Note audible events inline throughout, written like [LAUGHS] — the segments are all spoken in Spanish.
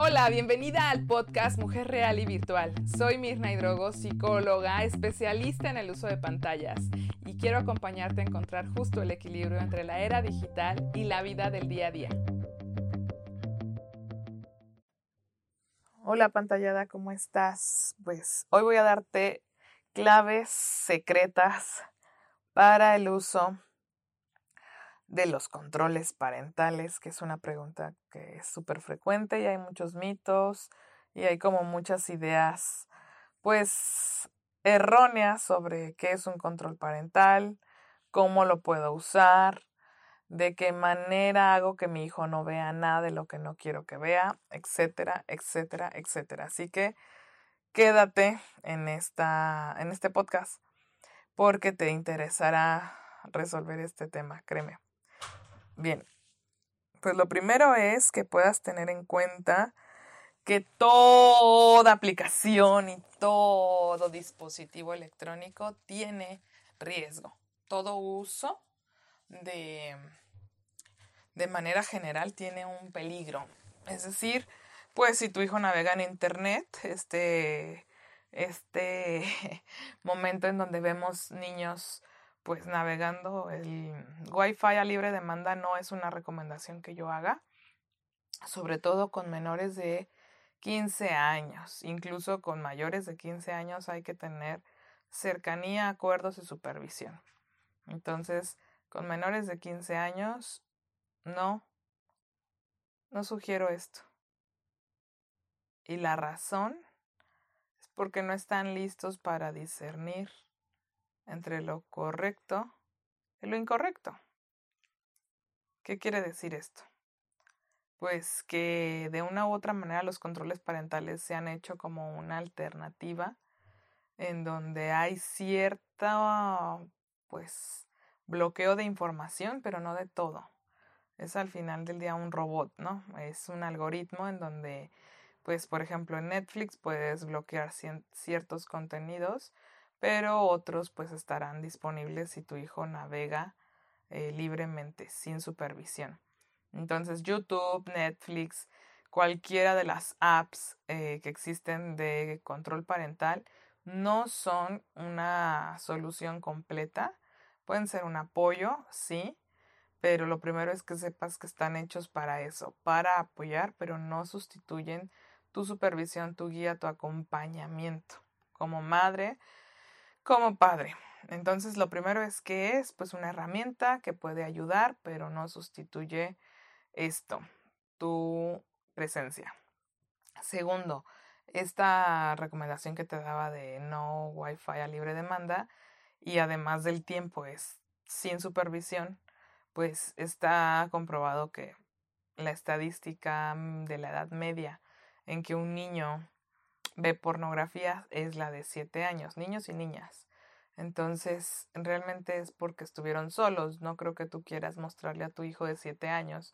Hola, bienvenida al podcast Mujer Real y Virtual. Soy Mirna Hidrogo, psicóloga, especialista en el uso de pantallas y quiero acompañarte a encontrar justo el equilibrio entre la era digital y la vida del día a día. Hola pantallada, ¿cómo estás? Pues hoy voy a darte claves secretas para el uso de los controles parentales, que es una pregunta que es súper frecuente y hay muchos mitos y hay como muchas ideas pues erróneas sobre qué es un control parental, cómo lo puedo usar, de qué manera hago que mi hijo no vea nada de lo que no quiero que vea, etcétera, etcétera, etcétera. Así que quédate en, esta, en este podcast porque te interesará resolver este tema, créeme. Bien, pues lo primero es que puedas tener en cuenta que toda aplicación y todo dispositivo electrónico tiene riesgo. Todo uso de, de manera general tiene un peligro. Es decir, pues si tu hijo navega en internet, este, este [LAUGHS] momento en donde vemos niños pues navegando el Wi-Fi a libre demanda no es una recomendación que yo haga, sobre todo con menores de 15 años, incluso con mayores de 15 años hay que tener cercanía, acuerdos y supervisión. Entonces, con menores de 15 años, no, no sugiero esto. Y la razón es porque no están listos para discernir entre lo correcto y lo incorrecto. ¿Qué quiere decir esto? Pues que de una u otra manera los controles parentales se han hecho como una alternativa en donde hay cierta pues bloqueo de información, pero no de todo. Es al final del día un robot, ¿no? Es un algoritmo en donde pues por ejemplo en Netflix puedes bloquear ciertos contenidos pero otros pues estarán disponibles si tu hijo navega eh, libremente, sin supervisión. Entonces YouTube, Netflix, cualquiera de las apps eh, que existen de control parental no son una solución completa. Pueden ser un apoyo, sí, pero lo primero es que sepas que están hechos para eso, para apoyar, pero no sustituyen tu supervisión, tu guía, tu acompañamiento. Como madre, como padre. Entonces, lo primero es que es pues una herramienta que puede ayudar, pero no sustituye esto, tu presencia. Segundo, esta recomendación que te daba de no Wi-Fi a libre demanda y además del tiempo es sin supervisión, pues está comprobado que la estadística mm, de la edad media en que un niño ve pornografía es la de siete años, niños y niñas. Entonces, realmente es porque estuvieron solos. No creo que tú quieras mostrarle a tu hijo de siete años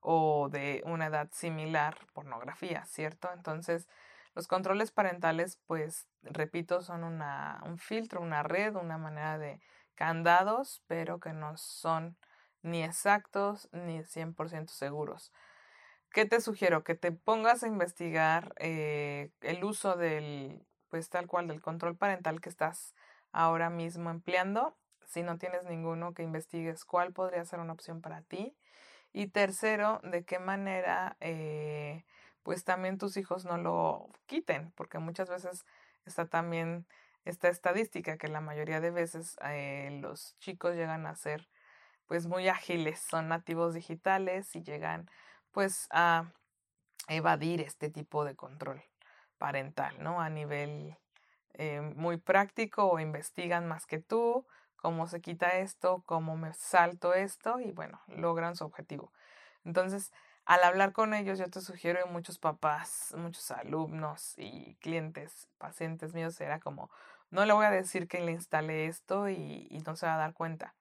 o de una edad similar pornografía, ¿cierto? Entonces, los controles parentales, pues, repito, son una, un filtro, una red, una manera de candados, pero que no son ni exactos ni 100% seguros. ¿Qué te sugiero? Que te pongas a investigar eh, el uso del, pues tal cual, del control parental que estás ahora mismo empleando. Si no tienes ninguno, que investigues cuál podría ser una opción para ti. Y tercero, de qué manera, eh, pues también tus hijos no lo quiten, porque muchas veces está también esta estadística que la mayoría de veces eh, los chicos llegan a ser pues muy ágiles, son nativos digitales y llegan pues a evadir este tipo de control parental, ¿no? A nivel eh, muy práctico o investigan más que tú, cómo se quita esto, cómo me salto esto y bueno, logran su objetivo. Entonces, al hablar con ellos, yo te sugiero y muchos papás, muchos alumnos y clientes, pacientes míos, era como, no le voy a decir que le instale esto y, y no se va a dar cuenta.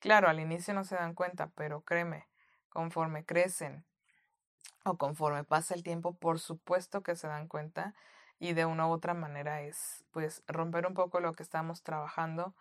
Claro, al inicio no se dan cuenta, pero créeme, conforme crecen o conforme pasa el tiempo, por supuesto que se dan cuenta y de una u otra manera es pues romper un poco lo que estamos trabajando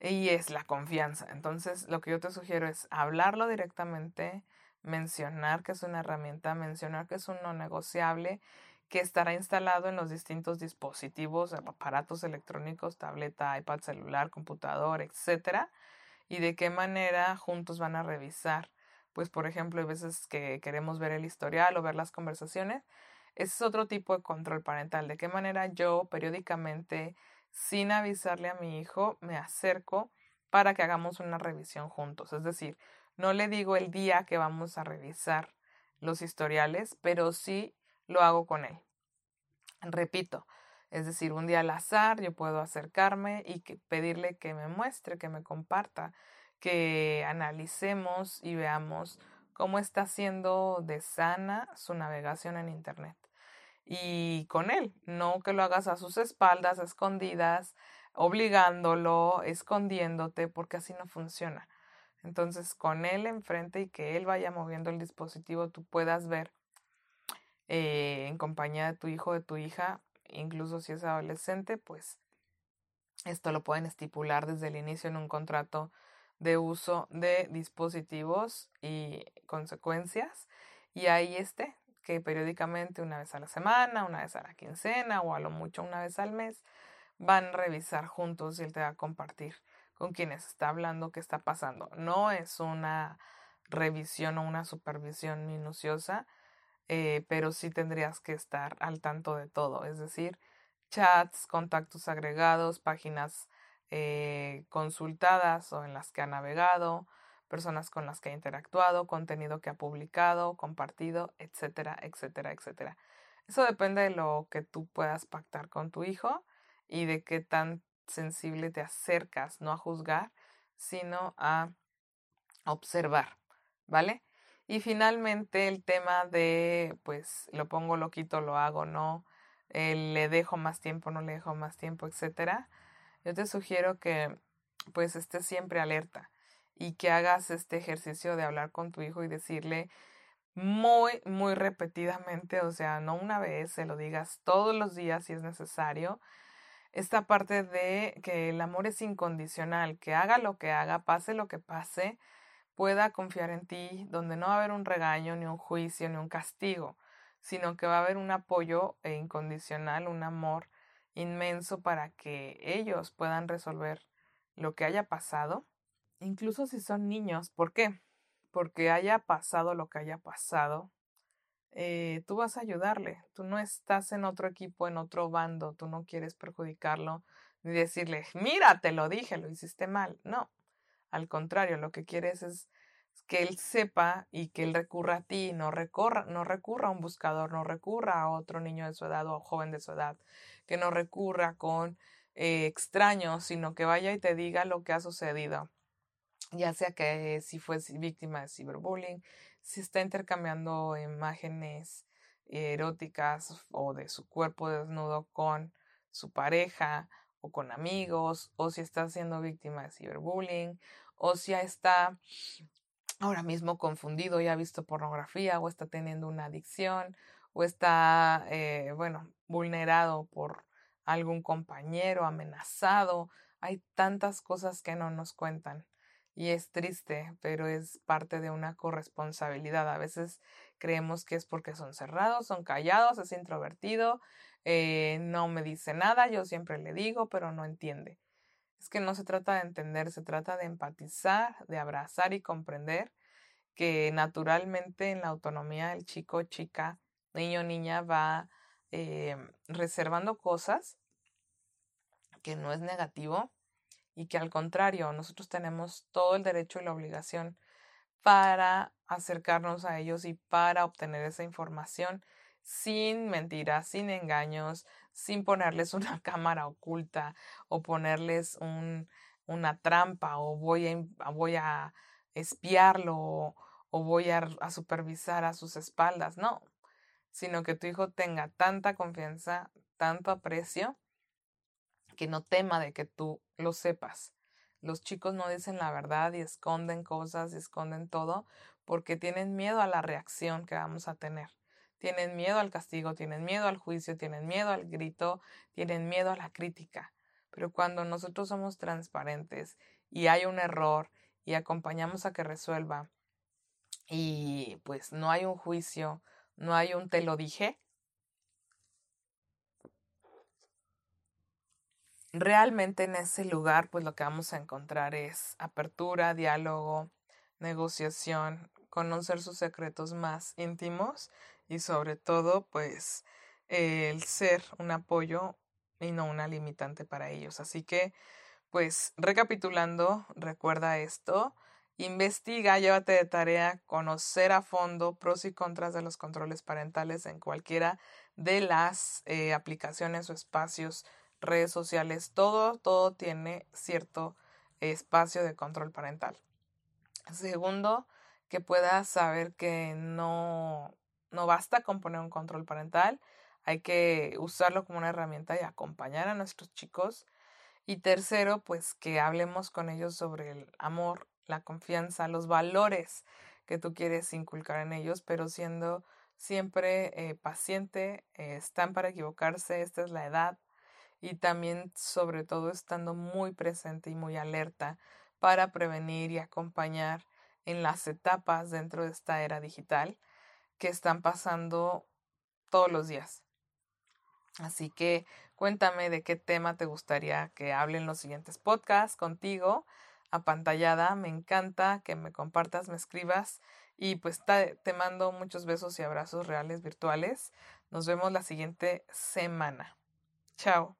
y es la confianza. Entonces lo que yo te sugiero es hablarlo directamente, mencionar que es una herramienta, mencionar que es un no negociable, que estará instalado en los distintos dispositivos, aparatos electrónicos, tableta, iPad, celular, computador, etcétera, y de qué manera juntos van a revisar. Pues, por ejemplo, hay veces que queremos ver el historial o ver las conversaciones. Ese es otro tipo de control parental. De qué manera yo periódicamente, sin avisarle a mi hijo, me acerco para que hagamos una revisión juntos. Es decir, no le digo el día que vamos a revisar los historiales, pero sí lo hago con él. Repito, es decir, un día al azar yo puedo acercarme y pedirle que me muestre, que me comparta, que analicemos y veamos cómo está siendo de sana su navegación en Internet. Y con él, no que lo hagas a sus espaldas, escondidas, obligándolo, escondiéndote, porque así no funciona. Entonces, con él enfrente y que él vaya moviendo el dispositivo, tú puedas ver eh, en compañía de tu hijo de tu hija, incluso si es adolescente, pues esto lo pueden estipular desde el inicio en un contrato de uso de dispositivos y consecuencias. Y ahí esté, que periódicamente, una vez a la semana, una vez a la quincena o a lo mucho una vez al mes, van a revisar juntos y él te va a compartir con quienes está hablando qué está pasando. No es una revisión o una supervisión minuciosa, eh, pero sí tendrías que estar al tanto de todo, es decir, chats, contactos agregados, páginas eh, consultadas o en las que ha navegado, personas con las que ha interactuado, contenido que ha publicado, compartido, etcétera, etcétera, etcétera. Eso depende de lo que tú puedas pactar con tu hijo y de qué tan sensible te acercas, no a juzgar, sino a observar, ¿vale? Y finalmente el tema de, pues, lo pongo loquito, lo hago, no, le dejo más tiempo, no le dejo más tiempo, etcétera. Yo te sugiero que, pues, estés siempre alerta y que hagas este ejercicio de hablar con tu hijo y decirle muy, muy repetidamente, o sea, no una vez, se lo digas todos los días si es necesario, esta parte de que el amor es incondicional, que haga lo que haga, pase lo que pase, pueda confiar en ti, donde no va a haber un regaño, ni un juicio, ni un castigo, sino que va a haber un apoyo e incondicional, un amor inmenso para que ellos puedan resolver lo que haya pasado, incluso si son niños. ¿Por qué? Porque haya pasado lo que haya pasado, eh, tú vas a ayudarle. Tú no estás en otro equipo, en otro bando, tú no quieres perjudicarlo ni decirle, mira, te lo dije, lo hiciste mal. No, al contrario, lo que quieres es que él sepa y que él recurra a ti, no recurra, no recurra a un buscador, no recurra a otro niño de su edad o joven de su edad, que no recurra con eh, extraños, sino que vaya y te diga lo que ha sucedido, ya sea que si fue víctima de ciberbullying, si está intercambiando imágenes eróticas o de su cuerpo desnudo con su pareja o con amigos, o si está siendo víctima de ciberbullying, o si está ahora mismo confundido y ha visto pornografía, o está teniendo una adicción, o está, eh, bueno, vulnerado por algún compañero, amenazado. Hay tantas cosas que no nos cuentan. Y es triste, pero es parte de una corresponsabilidad. A veces creemos que es porque son cerrados, son callados, es introvertido, eh, no me dice nada, yo siempre le digo, pero no entiende. Es que no se trata de entender, se trata de empatizar, de abrazar y comprender que naturalmente en la autonomía del chico, chica, niño, niña va eh, reservando cosas que no es negativo, y que al contrario, nosotros tenemos todo el derecho y la obligación para acercarnos a ellos y para obtener esa información sin mentiras, sin engaños, sin ponerles [LAUGHS] una cámara oculta o ponerles un, una trampa o voy a, voy a espiarlo o, voy a, a supervisar a sus espaldas, no, sino que tu hijo tenga tanta confianza, tanto aprecio, que no tema de que tú lo sepas. Los chicos no dicen la verdad y esconden cosas y esconden todo porque tienen miedo a la reacción que vamos a tener. Tienen miedo al castigo, tienen miedo al juicio, tienen miedo al grito, tienen miedo a la crítica. Pero cuando nosotros somos transparentes y hay un error y acompañamos a que resuelva y pues no hay un juicio, no hay un te lo dije. Realmente en ese lugar pues lo que vamos a encontrar es apertura, diálogo, negociación, conocer sus secretos más íntimos y sobre todo pues el ser un apoyo y no una limitante para ellos. Así que pues recapitulando, recuerda esto, investiga, llévate de tarea conocer a fondo pros y contras de los controles parentales en cualquiera de las eh, aplicaciones o espacios, redes sociales, todo, todo tiene cierto espacio de control parental. Segundo, que puedas saber que no, no basta con poner un control parental, hay que usarlo como una herramienta y acompañar a nuestros chicos. Y tercero, pues que hablemos con ellos sobre el amor, la confianza, los valores que tú quieres inculcar en ellos, pero siendo siempre eh, paciente, eh, están para equivocarse, esta es la edad, y también sobre todo estando muy presente y muy alerta para prevenir y acompañar en las etapas dentro de esta era digital que están pasando todos los días. Así que cuéntame de qué tema te gustaría que hable en los siguientes podcasts contigo, apantallada. Me encanta que me compartas, me escribas y pues te mando muchos besos y abrazos reales virtuales. Nos vemos la siguiente semana. Chao.